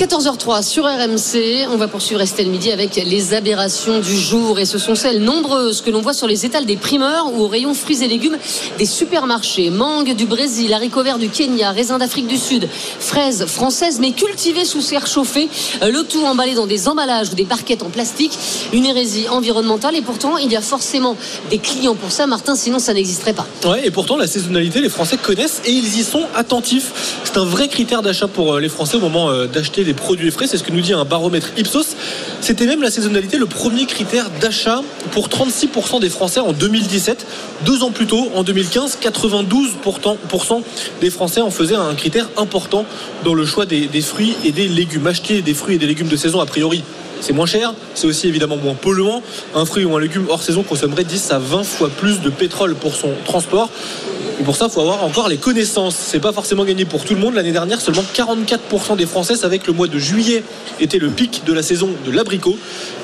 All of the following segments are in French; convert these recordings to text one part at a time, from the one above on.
14h03 sur RMC, on va poursuivre Estelle Midi avec les aberrations du jour et ce sont celles nombreuses que l'on voit sur les étals des primeurs ou au rayon fruits et légumes des supermarchés. Mangue du Brésil, haricots verts du Kenya, raisins d'Afrique du Sud, fraises françaises mais cultivées sous serre chauffée, le tout emballé dans des emballages ou des barquettes en plastique, une hérésie environnementale et pourtant il y a forcément des clients pour ça Martin sinon ça n'existerait pas. Ouais et pourtant la saisonnalité les Français connaissent et ils y sont attentifs. C'est un vrai critère d'achat pour euh, les Français au moment euh, d'acheter produits frais. C'est ce que nous dit un baromètre Ipsos. C'était même la saisonnalité le premier critère d'achat pour 36% des Français en 2017. Deux ans plus tôt, en 2015, 92% des Français en faisaient un critère important dans le choix des fruits et des légumes. Acheter des fruits et des légumes de saison, a priori, c'est moins cher, c'est aussi évidemment moins polluant. Un fruit ou un légume hors saison consommerait 10 à 20 fois plus de pétrole pour son transport. Et pour ça, il faut avoir encore les connaissances. C'est pas forcément gagné pour tout le monde. L'année dernière, seulement 44% des Français savaient que le mois de juillet était le pic de la saison de l'abricot.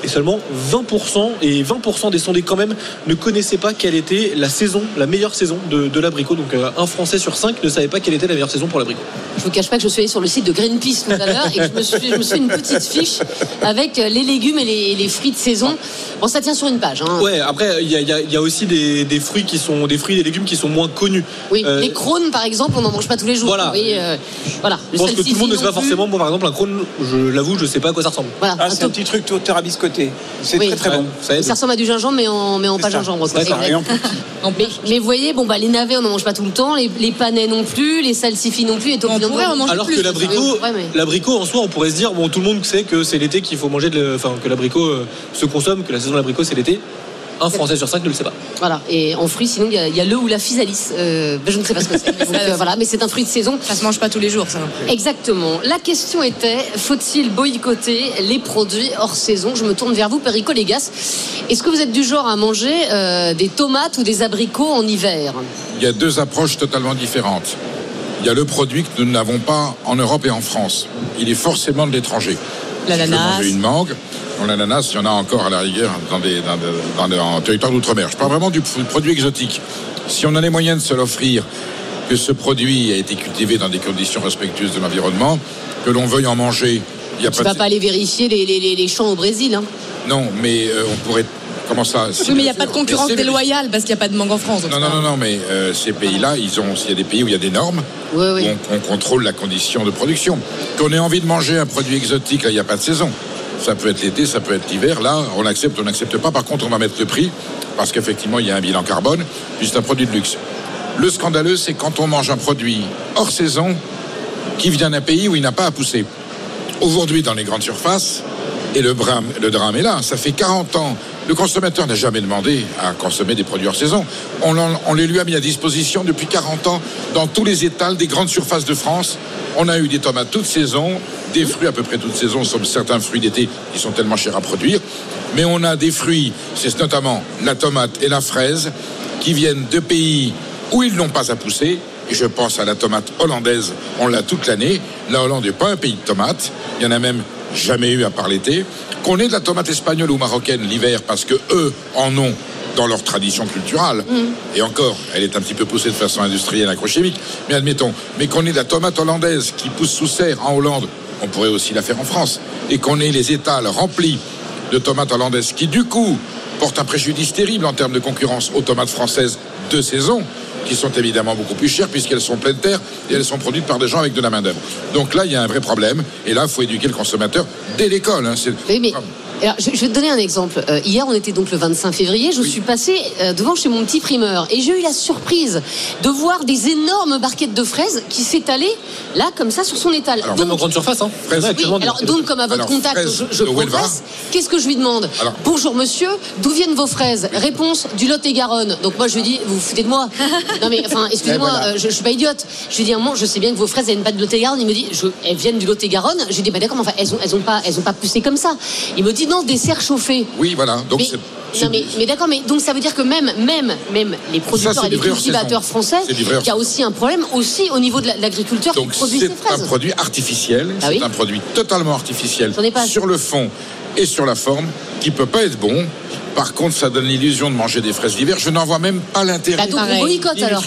Et seulement 20%, et 20% des sondés quand même, ne connaissaient pas quelle était la saison, la meilleure saison de, de l'abricot. Donc euh, un Français sur cinq ne savait pas quelle était la meilleure saison pour l'abricot. Je vous cache pas que je suis allé sur le site de Greenpeace tout à l'heure et que je me suis, je me suis fait une petite fiche avec les légumes et les, les fruits de saison. Bon, ça tient sur une page. Hein. Ouais, après, il y a, y y aussi des, des fruits qui sont des fruits et des légumes qui sont moins connus. Oui, Euh, les crônes par exemple, on n'en mange pas tous les jours. Voilà. Vous voyez, euh, voilà. Je pense que tout le monde ne sait pas forcément. Moi, par exemple, un crône, je l'avoue, je sais pas à quoi ça ressemble. Voilà, Ah, un c'est un petit truc tout tarabiscoté. C'est Oui. très très bon. Ça ressemble à du gingembre, mais en, mais en pas ça. gingembre. quoi. C'est ça. Exact. Et en plus, mais, mais vous voyez, bon, bah, les navets, on n'en mange pas tout le temps, les, les panais non plus, les salsifis non plus, et On pourrait en manger Alors que l'abricot, Oui, mais- l'abricot en soi, on pourrait se dire, bon, tout le monde sait que c'est l'été qu'il faut manger, enfin, que l'abricot euh, se consomme, que la saison de l'abricot c'est l'été. Un Français sur cinq ne le sait pas. Voilà, et en fruits, sinon, il y, a- il y a le ou la physalis. Euh, ben, je ne sais pas ce que c'est. Voilà, mais c'est un fruit de saison. Ça se mange pas tous les jours, ça. Exactement. La question était faut-il boycotter les produits hors saison? Je me tourne vers vous, Perico Légas. Est-ce que vous êtes du genre à manger euh, des tomates ou des abricots en hiver? Il y a deux approches totalement différentes. Il y a le produit que nous n'avons pas en Europe et en France. Il est forcément de l'étranger. L'ananas. une mangue, l'ananas, il y en a encore à la rigueur dans des, dans en territoire d'outre-mer. Je parle vraiment du produit exotique. Si on a les moyens de se l'offrir, que ce produit a été cultivé dans des conditions respectueuses de l'environnement, que l'on veuille en manger, il n'y a Tu pas vas de... pas aller vérifier les, les- les- les champs au Brésil. hein. Non, mais euh, on pourrait... Comment ça Oui, mais il n'y a pas de concurrence déloyale parce qu'il n'y a pas de mangue en France. Non, non, non, non, mais euh, ces pays-là, ils ont, s'il y a des pays où il y a des normes, Oui, oui. où on, on contrôle la condition de production. Qu'on ait envie de manger un produit exotique, là, il n'y a pas de saison. Ça peut être l'été, ça peut être l'hiver. Là, on accepte, on n'accepte pas. Par contre, on va mettre le prix parce qu'effectivement, il y a un bilan carbone, puis c'est un produit de luxe. Le scandaleux, c'est quand on mange un produit hors saison qui vient d'un pays où il n'a pas à pousser. Aujourd'hui, dans les grandes surfaces, et le drame, le drame est là, ça fait 40 ans. Le consommateur n'a jamais demandé à consommer des produits hors saison. On, les lui a mis à disposition depuis 40 ans dans tous les étals des grandes surfaces de France. On a eu des tomates toute saison, des fruits à peu près toute saison, sauf certains fruits d'été qui sont tellement chers à produire. Mais on a des fruits, c'est notamment la tomate et la fraise, qui viennent de pays où ils n'ont pas à pousser. Et je pense à la tomate hollandaise, on l'a toute l'année. La Hollande n'est pas un pays de tomates. Il y en a même jamais eu à part l'été. Qu'on ait de la tomate espagnole ou marocaine l'hiver parce que eux en ont dans leur tradition culturelle. Et encore, elle est un petit peu poussée de façon industrielle, agrochimique. Mais admettons, mais qu'on ait de la tomate hollandaise qui pousse sous serre en Hollande, on pourrait aussi la faire en France. Et qu'on ait les étals remplis de tomates hollandaises qui, du coup, portent un préjudice terrible en termes de concurrence aux tomates françaises de saison, qui sont évidemment beaucoup plus chères puisqu'elles sont pleines terre et elles sont produites par des gens avec de la main-d'œuvre. Donc là, il y a un vrai problème. Et là, il faut éduquer le consommateur dès l'école. hein. C'est- Oui, mais alors, je, je vais te donner un exemple. Euh, hier, on était donc le 25 février. Je suis passée euh, devant chez mon petit primeur et j'ai eu la surprise de voir des énormes barquettes de fraises qui s'étalaient là, comme ça, sur son étal. Alors, Même en Donc, grande surface, hein. Fraises. Oui, alors donc comme à votre Alors, contact, fraises je, je progresse. Qu'est-ce que je lui demande Alors- Bonjour monsieur, d'où viennent vos fraises Réponse du Lot-et-Garonne. Donc moi je lui dis, vous vous foutez de moi Non mais enfin, excusez-moi, voilà. euh, je, je suis pas idiote. Je lui dis, moi je sais bien que vos fraises elles viennent pas de Lot-et-Garonne. Il me dit, elles viennent du Lot-et-Garonne. Je lui dis, bah d'accord, mais enfin elles ont, elles ont pas, elles ont pas poussé comme ça. Il me dit des serres chauffées. Oui, voilà. Donc mais, c'est- non, mais, mais d'accord, mais donc ça veut dire que même, même, même les producteurs c'est et les cultivateurs français, C'est il y a aussi un problème aussi au niveau de la- de l'agriculteur qui produit c'est ces un fraises. produit artificiel, Ah c'est oui. un produit totalement artificiel pas sur le fond et sur la forme qui peut pas être bon Par contre, ça donne l'illusion de manger des fraises d'hiver. Je n'en vois même pas l'intérêt. Bah, donc on boycotte alors.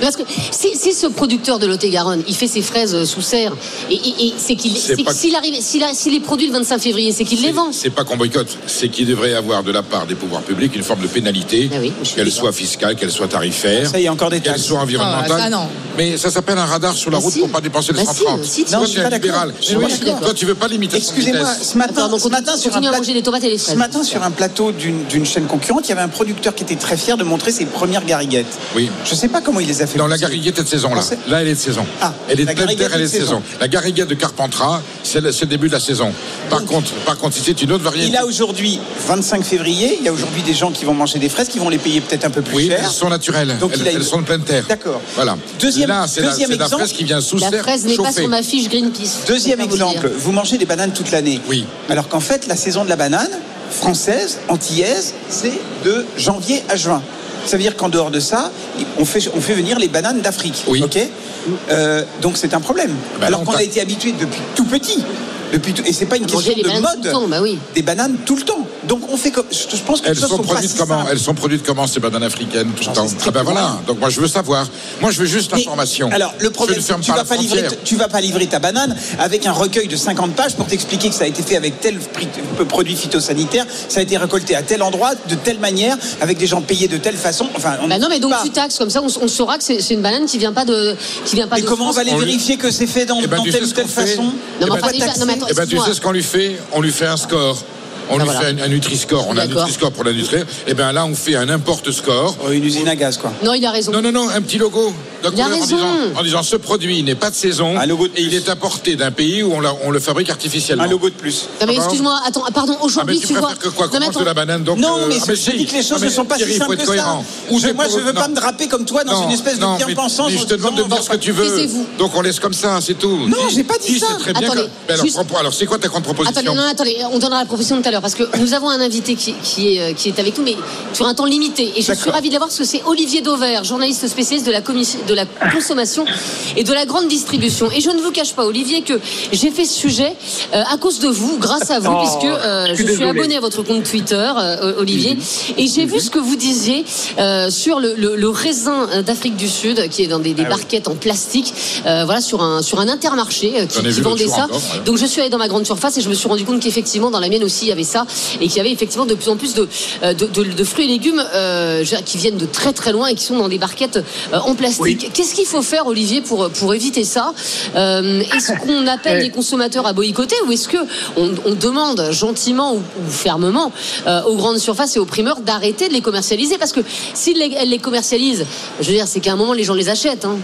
Parce que si, si ce producteur de Lot-et-Garonne, il fait ses fraises euh, sous serre, et, et- et c'est qu'il, s'il arrive, s'il, les produit le 25 février, c'est qu'il les vend. C'est pas qu'on boycotte, c'est qu'il devrait y avoir de la part des pouvoirs publics une forme de pénalité, Ah oui, qu'elle soit fiscale, qu'elle soit tarifaire, Ça, il y a encore des qu'elle soit environnementale. Ah, ça, non. Mais ça s'appelle un radar sur la Bah route si. pour pas dépenser les Bah si, 130. si, Toi, Non, tu es d'accord. libéral. Toi, tu veux pas limiter Excusez-moi, ce matin, ce matin sur un. Ce matin, sur un plateau d'une d'une chaîne concurrente, il y avait un producteur qui était très fier de montrer ses premières gariguettes. Oui. Je ne sais pas comment il les a fait. Non, la gariguette est de saison, là. Français. Là, elle est de saison. Ah, elle est la de pleine terre, elle est de saison. La gariguette de Carpentras, c'est le, début de la saison. Par contre, par contre, si c'est une autre variété. Il a aujourd'hui 25 février. Il y a aujourd'hui des gens qui vont manger des fraises, qui vont les payer peut-être un peu plus Oui, cher. elles sont naturelles. Donc, elles, une- sont de pleine terre. D'accord. Voilà. Deuxième- là, c'est la, fraise qui vient sous La serre fraise n'est pas sur ma fiche Greenpeace. Deuxième exemple, vous mangez des bananes toute l'année. Oui. Alors qu'en fait, la saison de la banane française, antillaise, c'est de janvier à juin. Ça veut dire qu'en dehors de ça, on fait, on fait venir les bananes d'Afrique. Oui. Ok? Euh, Donc c'est un problème. Ben Alors qu'on a été habitué depuis tout petit. Depuis et c'est pas une question de mode. temps, bah oui. Des bananes tout le temps. Donc on fait comme. Je je pense que Elles sont sont pas produites si comment. Elles sont produites comment ces bananes africaines tout le temps Ah ben voilà. Donc moi je veux savoir. Moi je veux juste l'information. Alors le problème, c'est que tu vas pas livrer, tu vas pas livrer ta banane avec un recueil de 50 pages pour t'expliquer que ça a été fait avec tel produit phytosanitaire, ça a été récolté à tel endroit, de telle manière, avec des gens payés de telle façon. Enfin, on Bah non, mais donc pas. tu taxes comme ça, on, on saura que c'est une banane qui vient pas de, qui vient pas Mais de comment on va aller On lui- vérifier que c'est fait dans, Eh ben, dans telle ou telle façon Non, mais Attends, Eh ben, tu sais ce qu'on lui fait? On lui fait un score. On Ah, lui voilà. fait un, un Nutri-Score. On a un. Nutri-Score pour l'industrie. Et bien là, on fait un importe score. Oh, une usine à gaz, quoi. Non, il a raison. Non, non, non, un petit logo. Couleur en raison. disant, en disant ce produit n'est pas de saison Un logo de et il est apporté d'un pays où on, l'a- on le fabrique artificiellement. Un logo de plus. Non, mais Ah, excuse-moi, attends, pardon, Ah, mais aujourd'hui, tu tu vois. préfères que quoi Non, mais Qu'on mange de la banane donc Non, euh, mais ah, je si. dis que les choses Ah, ne mais sont pas Thierry, si il faut simples être que ça. Ou Je- moi, je veux pas non. me draper comme toi dans Non, une espèce de non, mais- bien-pensance. mais je te demande de dire ce que tu veux. Donc on laisse comme ça, c'est tout. Non, j'ai pas dit ça. c'est très bien. Attendez, que- Mais alors, c'est quoi ta contre-proposition Attendez, non, attendez, on donnera la proposition tout à l'heure parce que nous avons un invité qui, est, euh, est avec nous, mais sur un temps limité. Et je suis ravie de l'avoir parce que c'est Olivier Dauvert, journaliste spécialiste de la, commission, de la consommation et de la grande distribution. Et je ne vous cache pas, Olivier, que j'ai fait ce sujet euh, à cause de vous, grâce à vous, Oh, puisque euh, je suis désolé. abonné à votre compte Twitter, euh, Olivier, et j'ai vu ce que vous disiez euh, sur le, le- le raisin euh, d'Afrique du Sud, qui est dans des, Ah des barquettes en plastique, euh, voilà, sur un, sur un intermarché euh, qui, qui vendait ça. encore, ouais. Donc je suis allée dans ma grande surface et je me suis rendu compte qu'effectivement dans la mienne aussi il y avait ça et qu'il y avait effectivement de plus en plus de, euh, de, de- de fruits et légumes euh, qui viennent de très très loin et qui sont dans des barquettes euh, en plastique. Oui. Qu'est-ce qu'il faut faire Olivier pour, pour éviter ça? Euh, Est-ce qu'on appelle Eh. les consommateurs à boycotter ou est-ce que on, on demande gentiment ou, ou fermement euh, aux grandes surfaces et aux primeurs d'arrêter de les commercialiser? Parce que s'ils les, elles les commercialisent, je veux dire c'est qu'à un moment les gens les achètent. hein.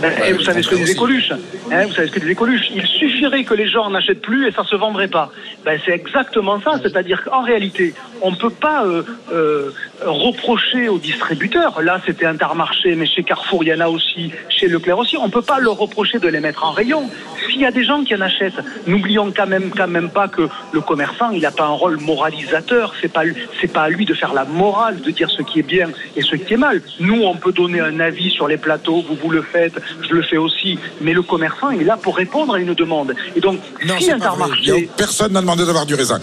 Ben, Ouais, et vous savez ce que aussi. Coluche hein, Vous savez ce que disait Coluche Il suffirait que les gens n'achètent plus et ça se vendrait pas. Ben, c'est exactement ça. C'est-à-dire qu'en réalité, on ne peut pas euh, euh, reprocher aux distributeurs. Là, c'était Intermarché, mais chez Carrefour, il y en a aussi, chez Leclerc aussi. On ne peut pas leur reprocher de les mettre en rayon. S'il y a des gens qui en achètent, n'oublions quand même, quand même pas que le commerçant, il n'a pas un rôle moralisateur. C'est pas, c'est pas à lui de faire la morale, de dire ce qui est bien et ce qui est mal. Nous, on peut donner un avis sur les plateaux. Vous, vous le faites, je le fais aussi. Mais le commerçant, il est là pour répondre à une demande. Et donc, Non, si Intermarché. Personne n'a demandé d'avoir du raisin.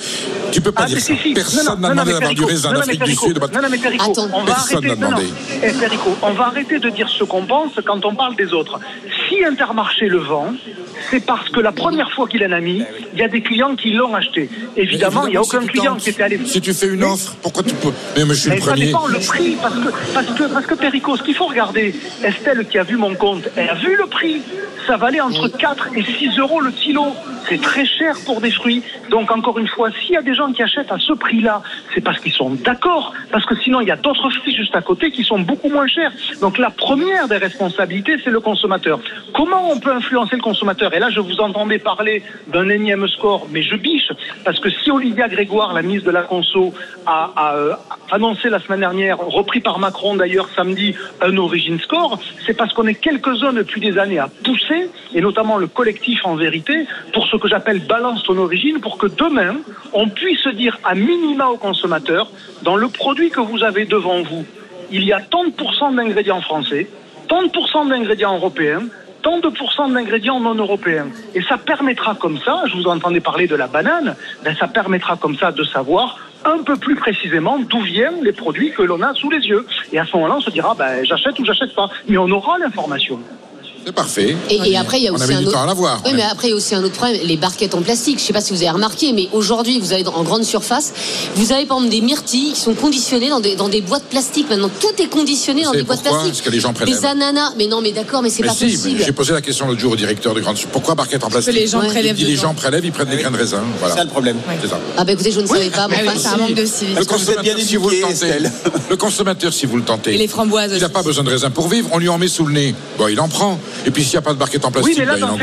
Tu peux pas Ah, dire si, ça. si, si. Personne n'a demandé mais d'avoir du Perico, raisin d'Afrique mais du Perico, Sud. Non, non, mais Perico, on va Personne arrêter. non, non. demandé. Eh, Perico, on va arrêter de dire ce qu'on pense quand on parle des autres. Si Intermarché le vend, c'est parce que la première fois qu'il en a mis, il y a des clients qui l'ont acheté. Évidemment, il n'y a aucun client tentes, qui était allé. Si tu fais une Mais- offre, pourquoi tu peux Mais moi, je suis mais le ça premier. dépend le prix, parce que, parce que, parce que Perico, ce qu'il faut regarder, Estelle qui a vu mon compte, elle a vu le prix. Ça valait entre 4 et 6 euros le kilo. C'est très cher pour des fruits. Donc, encore une fois, s'il y a des gens qui achètent à ce prix-là, c'est parce qu'ils sont d'accord. Parce que sinon, il y a d'autres fruits juste à côté qui sont beaucoup moins chers. Donc, la première des responsabilités, c'est le consommateur. Comment on peut influencer le consommateur? Et là, je vous entendais parler d'un énième score, mais je biche. Parce que si Olivia Grégoire, la ministre de la Conso, a, a, euh, annoncé la semaine dernière, repris par Macron d'ailleurs samedi, un origin score, c'est parce qu'on est quelques-uns depuis des années à pousser, et notamment le collectif en vérité, pour ce que j'appelle balance ton origine, pour que demain, on puisse dire à minima aux consommateurs, dans le produit que vous avez devant vous, il y a tant de pourcents d'ingrédients français, tant de pourcents d'ingrédients européens, tant de pourcents d'ingrédients non européens. Et ça permettra comme ça, je vous entendais parler de la banane, ben ça permettra comme ça de savoir, un peu plus précisément d'où viennent les produits que l'on a sous les yeux. Et à ce moment-là, on se dira, ben, j'achète ou j'achète pas. Mais on aura l'information. C'est parfait. Et, et après, il y a On aussi avait un du autre. temps à l'avoir. Oui, mais après, il y a aussi un autre problème, les barquettes en plastique. Je sais pas si vous avez remarqué, mais aujourd'hui, vous avez en grande surface, vous avez par exemple des myrtilles qui sont conditionnées dans des, dans des boîtes plastiques. Maintenant, tout est conditionné dans des boîtes plastiques. Parce que les gens prélèvent. Des ananas. Mais non, mais d'accord, mais c'est pas si, possible. j'ai posé la question l'autre jour au directeur de Grande Surface. Pourquoi barquette en Parce que plastique les gens Ouais. Il prélèvent dit les gens prélèvent, ils prennent des grains de raisin. C'est Voilà. ça le problème. C'est ça. Ah bah écoutez, je ne savais pas. mais Ah oui, enfin, c'est un manque de civisme. Le bien consommateur, si vous le tentez, le consommateur, si vous le tentez, Et les framboises il n'a pas besoin de raisin pour vivre. On lui en met sous le nez. Bon, il en prend. Et puis s'il n'y a pas de barquette en Oui, plastique, mais là, ben, il en dans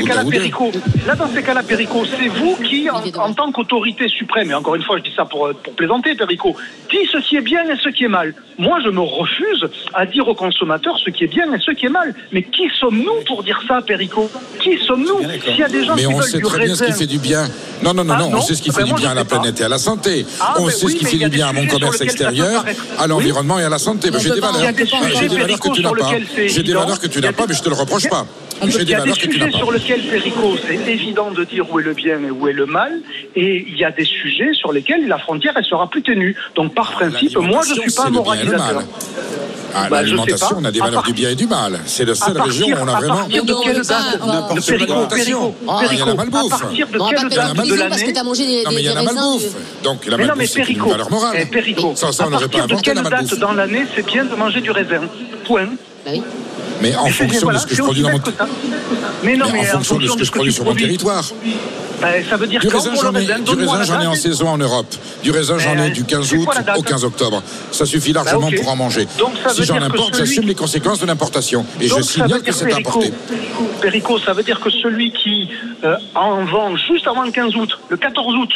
là, dans ces cas-là, Perico, c'est vous qui, en, tant qu'autorité suprême, et encore une fois, je dis ça pour, pour plaisanter, Perico, dit ce qui est bien et ce qui est mal. Moi, je me refuse à dire aux consommateurs ce qui est bien et ce qui est mal. Mais qui sommes-nous pour dire ça, Perico? Qui sommes-nous S'il y a des gens Mais qui on veulent sait du très bien ce qui fait du bien. Non, non, non, Ah, non, on sait ce qui Ben, fait du moi, bien à la planète et à la santé. Ah, on ben sait oui, ce qui fait du bien à mon commerce extérieur, à Oui. l'environnement et à la santé. J'ai des valeurs. Ah, que tu n'as pas. J'ai des valeurs que tu n'as pas, mais je te le reproche pas. Il y a des sujets sur lesquels, Perico, c'est évident de dire où est le bien et où est le mal. Et il y a des sujets sur lesquels la frontière, elle sera plus ténue. Donc, par principe, moi, je ne suis pas moralisateur. Ah, Bah, L'alimentation, on a des À valeurs part- du bien et du mal. C'est la À seule région où on a à vraiment. de Non, quelle date. Ah, il y a la à partir de Non, quelle date de l'année parce que t'as mangé des, Non, mais il y a la malbouffe. Donc la malbouffe, c'est une valeur morale. eh, Perico, Sans ça, à on n'aurait pas partir de quelle date dans l'année c'est bien de manger du raisin Point. bah oui. Mais en fonction de ce que je produis dans mon en fonction de ce que je produis sur mon territoire. ben, ça veut dire Du raisin, j'en ai, raisin, du donne-moi raisin, la j'en ai en saison en Europe. Du raisin, j'en ai du 15 c'est août au 15 octobre. Ça suffit largement Bah, ok. pour en manger. Donc, ça si j'en importe, celui j'assume les conséquences de l'importation. Et Donc, je signale que c'est importé. Perico, ça veut dire que celui qui euh, en vend juste avant le 15 août, le 14 août,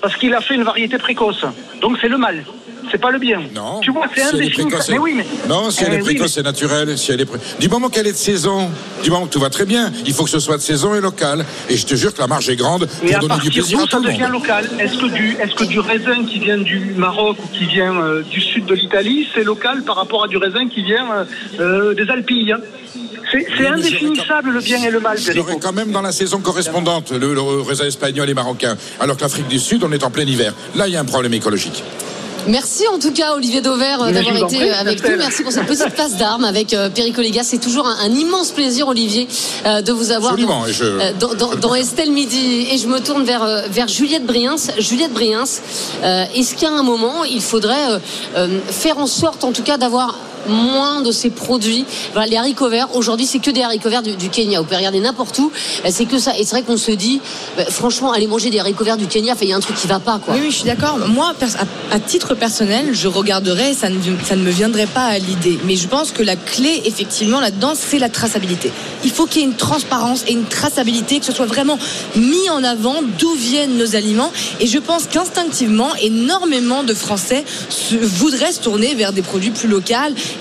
parce qu'il a fait une variété précoce, donc c'est le mal. C'est pas le bien. Non, Tu vois, c'est si est indéfini. Mais oui, mais. non, si elle Eh est oui, précoce, mais- c'est naturel. Si elle est pré- Du moment qu'elle est de saison, du moment que tout va très bien, il faut que ce soit de saison et local. Et je te jure que la marge est grande Et pour donner du plaisir à ça tout le devient monde. local? Est-ce que, du, est-ce que du raisin qui vient du Maroc ou qui vient euh, du sud de l'Italie, c'est local par rapport à du raisin qui vient euh, euh, des Alpilles? Hein C'est, mais indéfinissable le bien et le mal, Je l'aurais Perico. quand même dans la saison correspondante, le, le raisin espagnol et marocain. Alors que l'Afrique du Sud, on est en plein hiver. Là, il y a un problème écologique. Merci en tout cas Olivier Dauvert d'avoir été prie, avec nous. Merci pour cette petite place d'armes avec euh, Perico Légas. C'est toujours un, un immense plaisir Olivier euh, de vous avoir dans, je- euh, dans, dans- dans Estelle Midi. Et je me tourne vers, vers Juliette Briens. Juliette Briens, est-ce qu'à un moment il faudrait faire en sorte en tout cas d'avoir moins de ces produits. Les haricots verts, aujourd'hui, c'est que des haricots verts du, Kenya. Vous pouvez regarder n'importe où, euh, c'est que ça. Et c'est vrai qu'on se dit, bah, franchement, aller manger des haricots verts du Kenya, il y a un truc qui va pas, quoi. Oui, oui, je suis d'accord. Moi, à, titre personnel, je regarderais, ça ne, ça ne me viendrait pas à l'idée. Mais je pense que la clé, effectivement, là-dedans, c'est la traçabilité. Il faut qu'il y ait une transparence et une traçabilité, que ce soit vraiment mis en avant d'où viennent nos aliments. Et je pense qu'instinctivement, énormément de Français voudraient se tourner vers des produits plus locaux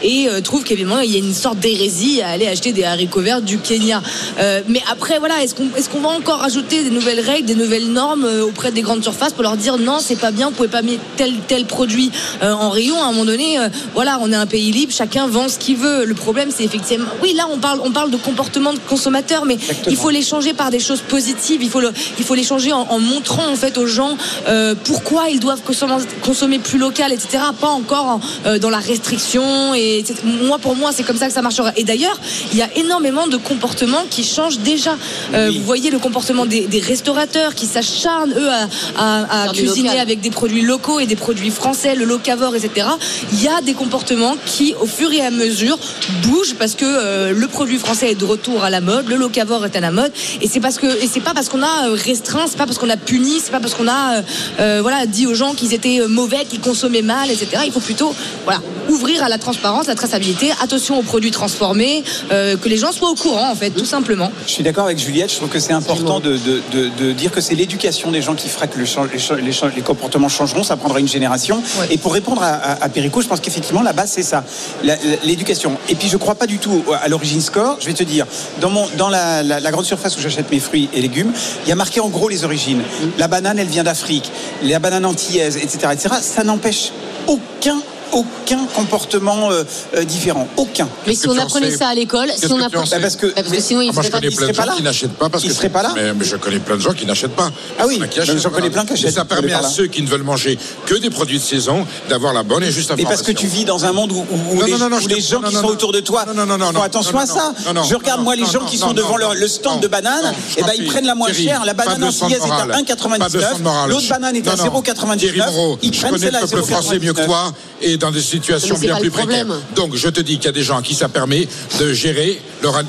et euh, trouvent qu'évidemment, il y a une sorte d'hérésie à aller acheter des haricots verts du Kenya. Euh, mais après, voilà, est-ce qu'on est qu'on va encore ajouter des nouvelles règles, des nouvelles normes euh, auprès des grandes surfaces pour leur dire non, c'est pas bien, vous pouvez pas mettre tel tel produit en rayon? À un moment donné Voilà, on est un pays libre, chacun vend ce qu'il veut. Le problème, c'est effectivement, oui, là, on parle, on parle de comportement de consommateur, mais il faut les changer par des choses positives. Il faut le, il faut les changer en, en montrant en fait aux gens pourquoi ils doivent consommer, consommer plus local, etc. Pas encore en, dans la restriction. Et moi, pour moi, c'est comme ça que ça marchera. Et d'ailleurs, il y a énormément de comportements qui changent déjà. Euh, Vous voyez le comportement des, des restaurateurs qui s'acharnent eux à, cuisiner local. avec des produits locaux et des produits français, le locavore, etc. Il y a des comportements qui, au fur et à mesure, bougent parce que euh, le produit français est de retour à la mode, le locavore est à la mode, et c'est parce que et c'est pas parce qu'on a euh, restreint, c'est pas parce qu'on a puni, c'est pas parce qu'on a euh, voilà dit aux gens qu'ils étaient mauvais, qu'ils consommaient mal, etc. Il faut plutôt voilà ouvrir à la transparence, la traçabilité, attention aux produits transformés, euh, que les gens soient au courant en fait, tout simplement. Je suis d'accord avec Juliette, je trouve que c'est important de, de- de- de dire que c'est l'éducation des gens qui fera que le les, comportements changeront, ça prendra une génération. Ouais. Et pour répondre à, à, à Perico, je pense qu'effectivement la base c'est ça, l'éducation. Et puis je crois pas du tout à l'origine score, je vais te dire, dans, mon, dans la, la- la grande surface où j'achète mes fruits et légumes, il y a marqué en gros les origines. La banane elle vient d'Afrique, la banane antillaise, etc. etc. Ça n'empêche aucun aucun comportement euh, euh, différent. Aucun. Mais si on apprenait ça à l'école, si on apprenait. Bah, parce que- Bah, parce que sinon, il Ah, moi, je serait pas. connais il plein de serait pas gens là. qui n'achètent pas parce Il que serait pas là mais, mais je connais plein de gens qui n'achètent pas. Ah oui, mais j'en connais plein qui achètent, Et ça permet à ceux qui ne veulent manger que des produits de saison d'avoir la bonne et juste Mais information. parce que tu vis dans un monde où, où- où Non, les, non, non, non, où je les te- gens qui sont autour de toi font attention à ça. je regarde moi les gens qui sont devant le stand de bananes, et ben ils prennent la moins chère. La banane antillaise est à morale. Pas de leçon 1,99. de morale. L'autre banane est à Non, non. 0,99. Thierry Moreau, Ils je prennent connais celle à le peuple français mieux que 0,99. toi et dans des situations bien plus précaires. Donc je te dis qu'il y a des gens à qui ça permet de gérer leur.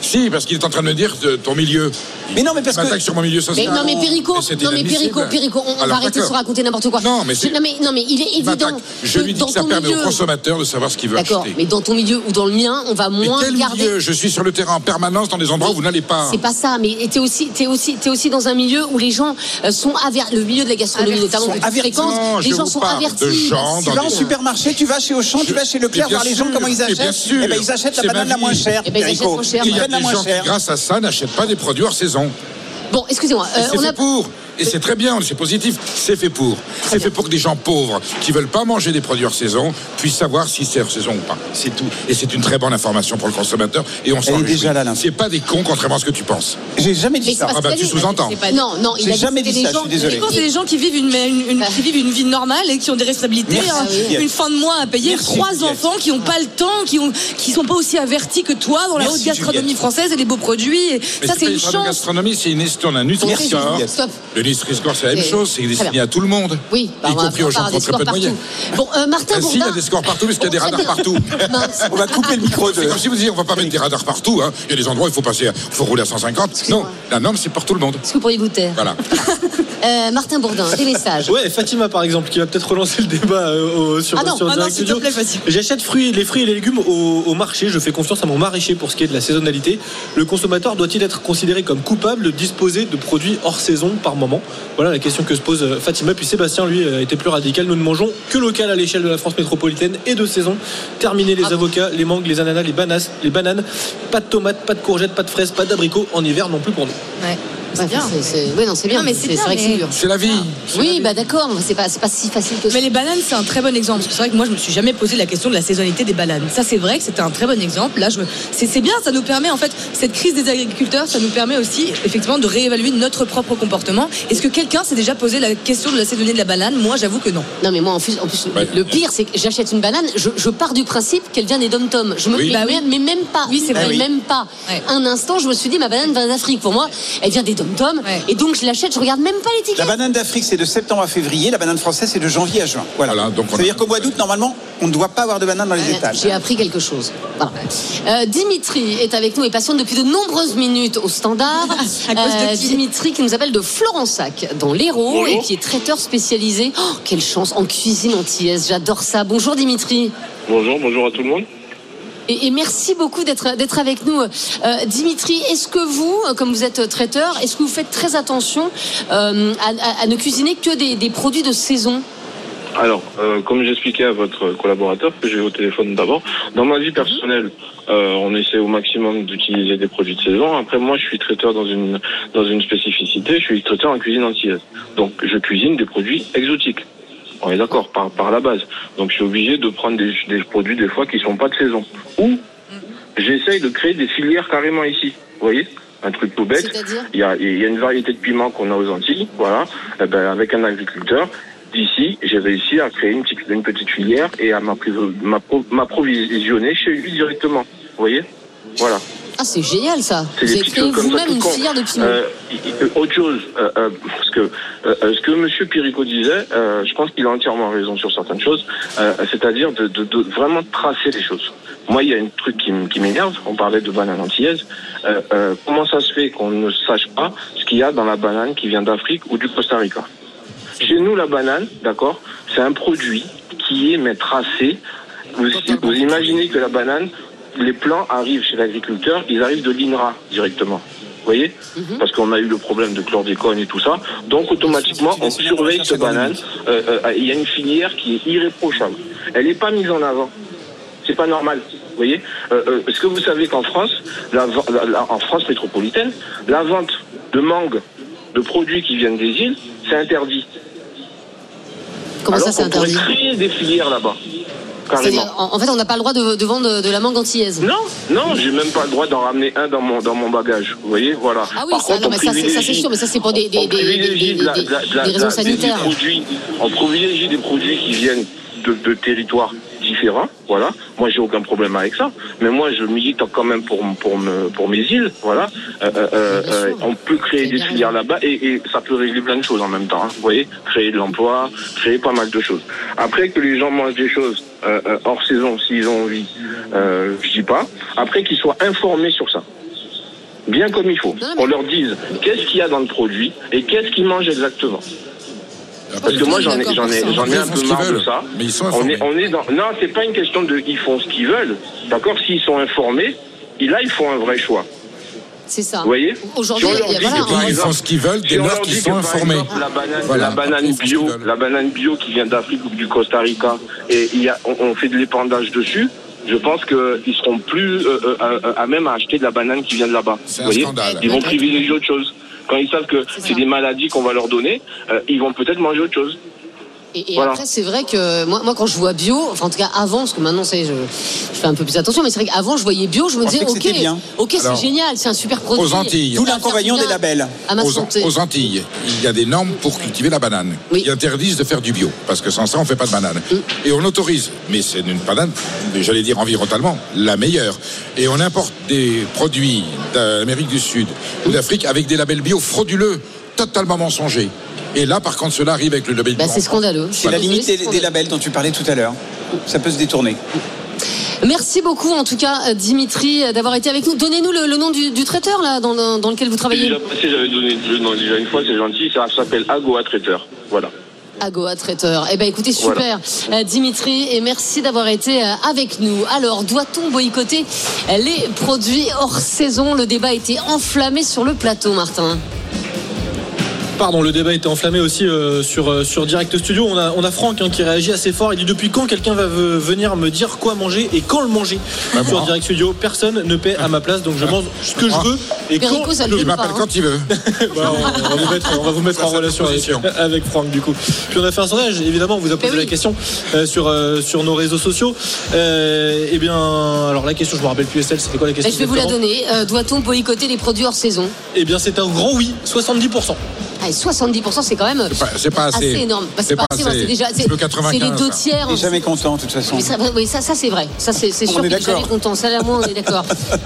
Si, parce qu'il est en train de me dire de ton milieu. Mais non, mais parce que- sur mon milieu Mais non mais Perico, non mais. Perico, Perico, on, va arrêter de se d'accord. raconter n'importe quoi. Non, mais non mais non mais il est évident. Je lui dis que ça permet milieu- au consommateur de savoir ce qu'il veut D'accord, acheter. mais dans ton milieu ou dans le mien, on va Mais moins quel garder. milieu Je suis sur le terrain en permanence dans des endroits où vous n'allez pas. C'est pas ça, mais t'es aussi, t'es aussi, t'es aussi dans un milieu où les gens euh, sont avertis. Le milieu de la gastronomie, Avertis. notamment que tu Avertis. fréquentes, Non, les je gens vous sont parle de avertis. gens Tu vas au supermarché, tu vas chez Auchan, tu vas chez Leclerc, bien voir les gens comment ils bien achètent. sûr. Eh ben ils achètent la banane la moins chère. Eh ben, ils achètent la des moins gens qui, chère. grâce à ça, n'achètent pas des produits hors saison. Bon, excusez-moi, euh, c'est on fait a. pour. Et c'est très bien, c'est positif, c'est fait pour. C'est fait pour que des gens pauvres qui veulent pas manger des produits hors saison puissent savoir si c'est hors saison ou pas. C'est tout. Et c'est une très bonne information pour le consommateur. Et on s'en déjà là, l'info. C'est pas des cons, contrairement à ce que tu penses. J'ai jamais Mais dit c'est ça. Ah bah, tu sous-entends. Non, non, il a jamais dit ça, je suis désolé. C'est des gens qui vivent une, une- une- qui vivent une vie normale et qui ont des responsabilités, Merci. hein, une fin de mois à payer, Merci, trois Juliette. enfants qui n'ont pas le temps, qui ont, qui sont pas aussi avertis que toi dans la Merci, haute gastronomie Juliette. française et les beaux produits. Et Mais ça, c'est une chance. gastronomie, c'est une histoire d'un Nutri-Score. Juliette. Stop. Le Nutri-Score, c'est la même chose, c'est destiné bien. à tout le monde. Oui, bah, y compris aux gens pas qui ont avoir très des peu de scores moyens. Bon, euh, Martin Ah, si, il y a Bourdin. des scores partout, parce qu'il y a des radars partout. Mince. On va couper le micro C'est de. comme si vous disiez, on va pas mettre des radars partout. Hein. Il y a des endroits où il faut passer, il faut rouler à 150. Non, la norme, c'est pour tout le monde. Est-ce que vous pourriez vous taire Voilà. Euh, Martin Bourdin, des messages. Ouais, Fatima par exemple, qui va peut-être relancer le débat euh, sur, Ah non, sur ah non, plaît. J'achète fruits, les fruits et les légumes au, au marché. Je fais confiance à mon maraîcher pour ce qui est de la saisonnalité. Le consommateur doit-il être considéré comme coupable de disposer de produits hors saison par moment? Voilà la question que se pose euh, Fatima. Puis Sébastien, lui, euh, était plus radical. Nous ne mangeons que local à l'échelle de la France métropolitaine et de saison. Terminez les Ah avocats, les mangues, les ananas, les bananes, les bananes. Pas de tomates, pas de courgettes, pas de fraises, pas d'abricots en hiver non plus pour nous. Ouais. Ouais, C'est bien. c'est- c'est- Oui, non, c'est bien. C'est vrai que c'est dur. C'est la vie. Oui, bah d'accord, mais c'est pas, c'est pas si facile que ça. Mais les bananes, c'est un très bon exemple. Parce que c'est vrai que moi, je me suis jamais posé la question de la saisonnalité des bananes. Ça, c'est vrai que c'était un très bon exemple. Là, je me... c'est, c'est bien, ça nous permet, en fait, cette crise des agriculteurs, ça nous permet aussi, effectivement, de réévaluer notre propre comportement. Est-ce que quelqu'un s'est déjà posé la question de la saisonnalité de la banane? Moi, j'avoue que non. Non mais moi en plus, en plus Ouais. le pire c'est que j'achète une banane, je, je pars du principe qu'elle vient des dom-toms. Je me Oui. mais, Bah oui. même, mais même pas. Oui, c'est vrai. même pas. Ouais. Un instant, je me suis dit ma banane vient d'Afrique. Pour moi, elle vient des dom-toms Ouais. et donc je l'achète, je regarde même pas La l'étiquette. banane d'Afrique, c'est de septembre à février. La banane française, c'est de janvier à juin. Voilà. Voilà, donc on Ça veut a- dire qu'au mois d'août, normalement, on ne doit pas avoir de banane dans les étals. J'ai appris quelque chose. Voilà. Euh, Dimitri est avec nous et patiente depuis de nombreuses minutes au standard. À cause de qui Dimitri qui nous appelle de Florensac dans l'Hérault Bonjour. et qui est traiteur spécialisé. Oh, quelle chance en cuisine antillaise, j'adore ça. Bonjour Dimitri. Bonjour, bonjour à tout le monde. Et, merci beaucoup d'être avec nous, Euh, Dimitri. Est-ce que vous, comme vous êtes traiteur, est-ce que vous faites très attention euh, à, ne cuisiner que des, produits de saison? Alors, euh, comme j'expliquais à votre collaborateur que j'ai au téléphone d'abord, dans ma vie personnelle, on essaie au maximum d'utiliser des produits de saison. Après, moi, je suis traiteur dans une dans une spécificité. Je suis traiteur en cuisine antillaise. Donc, je cuisine des produits exotiques. On est d'accord par par la base. Donc, je suis obligé de prendre des, des produits des fois qui sont pas de saison. Ou j'essaye de créer des filières carrément ici. Vous voyez, un truc tout bête. Il y a, il y a une variété de piments qu'on a aux Antilles, voilà. Eh ben, avec un agriculteur, d'ici, j'ai réussi à créer une petite, une petite filière et à m'appro- m'appro- m'approvisionner chez lui directement. Vous voyez? Voilà. Ah, c'est génial ça. C'est Vous avez créé vous-même une filière de piment. Euh, autre chose, euh, euh, parce que euh, ce que Monsieur Pirico disait, je pense qu'il a entièrement raison sur certaines choses, c'est-à-dire de, de, de vraiment tracer les choses. Moi, il y a un truc qui, m'énerve. On parlait de banane antillaise. Comment ça se fait qu'on ne sache pas ce qu'il y a dans la banane qui vient d'Afrique ou du Costa Rica? Chez nous, la banane, d'accord, c'est un produit qui est mais tracé. Vous, vous imaginez que la banane, les plants arrivent chez l'agriculteur, ils arrivent de l'INRA directement. Vous voyez Mhm. Parce qu'on a eu le problème de chlordécone et tout ça. Donc automatiquement, on surveille cette banane. Euh, euh, Il y a une filière qui est irréprochable. Elle n'est pas mise en avant. C'est pas normal. Vous voyez euh, euh, Est-ce que vous savez qu'en France, la, ven- la- la- en France métropolitaine, la vente de mangue, de produits qui viennent des îles, c'est interdit. Comment Alors ça, c'est interdit créer des filières là-bas. Carrément. En, en fait, on n'a pas le droit de, de vendre de la mangue antillaise. Non, non, j'ai même pas le droit d'en ramener un dans mon dans mon bagage. Vous voyez, voilà. Ah oui, Par ça, contre, non, on mais ça, c'est- sûr, mais ça, c'est pour des- des- des- des- raisons sanitaires. produits- on privilégie des produits qui viennent de, de territoires différents. Voilà. Moi, j'ai aucun problème avec ça. Mais moi, je milite quand même pour pour me pour mes îles. Voilà. Euh, euh, euh, on peut créer des filières là-bas et, et ça peut régler plein de choses en même temps. hein. Vous voyez, créer de l'emploi, créer pas mal de choses. Après que les gens mangent des choses hors saison s'ils ont envie, je dis pas. Après qu'ils soient informés sur ça bien comme il faut. Non, mais- On leur dise qu'est-ce qu'il y a dans le produit et qu'est-ce qu'ils mangent exactement. Parce que moi j'en ai, j'en ai, j'en ai Ils un peu marre de ça. mais ils sont on informés. est, on est dans. Non, c'est pas une question de ils font ce qu'ils veulent. D'accord, s'ils sont informés, là ils font un vrai choix. C'est ça. Vous voyez Aujourd'hui, Si il voilà, Ils font ce qu'ils veulent si dès on lors qu'ils sont informés. exemple, la banane, Voilà. la banane Ils font ce qu'ils bio, la banane bio qui vient d'Afrique ou du Costa Rica, et il y a, on, on fait de l'épandage dessus. Je pense qu'ils seront plus euh, euh, à même à acheter de la banane qui vient de là-bas. C'est Vous un voyez scandale. Ils vont privilégier autre chose. Quand ils savent que C'est des maladies qu'on va leur donner, euh, ils vont peut-être manger autre chose. Et, et Voilà. après, c'est vrai que moi, moi, quand je vois bio, enfin, en tout cas avant, parce que maintenant, je, je fais un peu plus attention, mais c'est vrai qu'avant, je voyais bio, je me disais, ok, ok, c'est génial, c'est un super produit. aux Antilles. Tout l'inconvénient des labels. À ma Aux, santé. aux Antilles, il y a des normes pour cultiver la banane. Oui. Ils interdisent de faire du bio, parce que sans ça, on ne fait pas de banane. Mm. Et on autorise, mais c'est une banane, j'allais dire environnementalement, la meilleure. Et on importe des produits d'Amérique du Sud ou d'Afrique avec des labels bio frauduleux, totalement mensongers. Et là, par contre, cela arrive avec le label Bah, c'est scandaleux. C'est la limite des, des labels dont tu parlais tout à l'heure. Ça peut se détourner. Merci beaucoup, en tout cas, Dimitri, d'avoir été avec nous. Donnez-nous le, le nom du, du traiteur là, dans, dans lequel vous travaillez. déjà passé, j'avais donné le nom déjà une fois, c'est gentil, ça s'appelle Agoa Traiteur. Voilà. Agoa Traiteur. Eh ben écoutez, super, Euh, Dimitri, et merci d'avoir été euh, avec nous. Alors, doit-on boycotter les produits hors saison? Le débat a été enflammé sur le plateau, Martin. Pardon, le débat était enflammé aussi euh, sur, euh, sur Direct Studio. On a, on a Franck hein, qui réagit assez fort. Il dit Depuis quand quelqu'un va ve- venir me dire quoi manger et quand le manger Bah, Sur moi. Direct Studio, personne ne paie à ma place, donc je mange ce que je veux. Et quand je m'appelle hein. quand il veut. Voilà, on, on va vous mettre, on va vous mettre Ça, en relation avec, Franck du coup. Puis on a fait un sondage, évidemment, on vous a posé oui. la question euh, sur, euh, sur nos réseaux sociaux. Euh, eh bien, alors la question, je me rappelle plus Estelle, c'était quoi la question je vais vous la donner. Euh, doit-on boycotter les produits hors saison? Eh bien, c'est un grand oui, 70%. Allez, 70%, c'est quand même C'est pas- c'est pas assez. énorme. Bah, c'est pas pas assez, assez. c'est déjà. C'est C'est le 95, c'est les deux tiers. On n'est jamais content, de toute façon. Mais ça, oui, ça, ça c'est vrai. Ça, c'est c'est On sûr est qu'il est jamais content. Ça, là, moi, on est d'accord.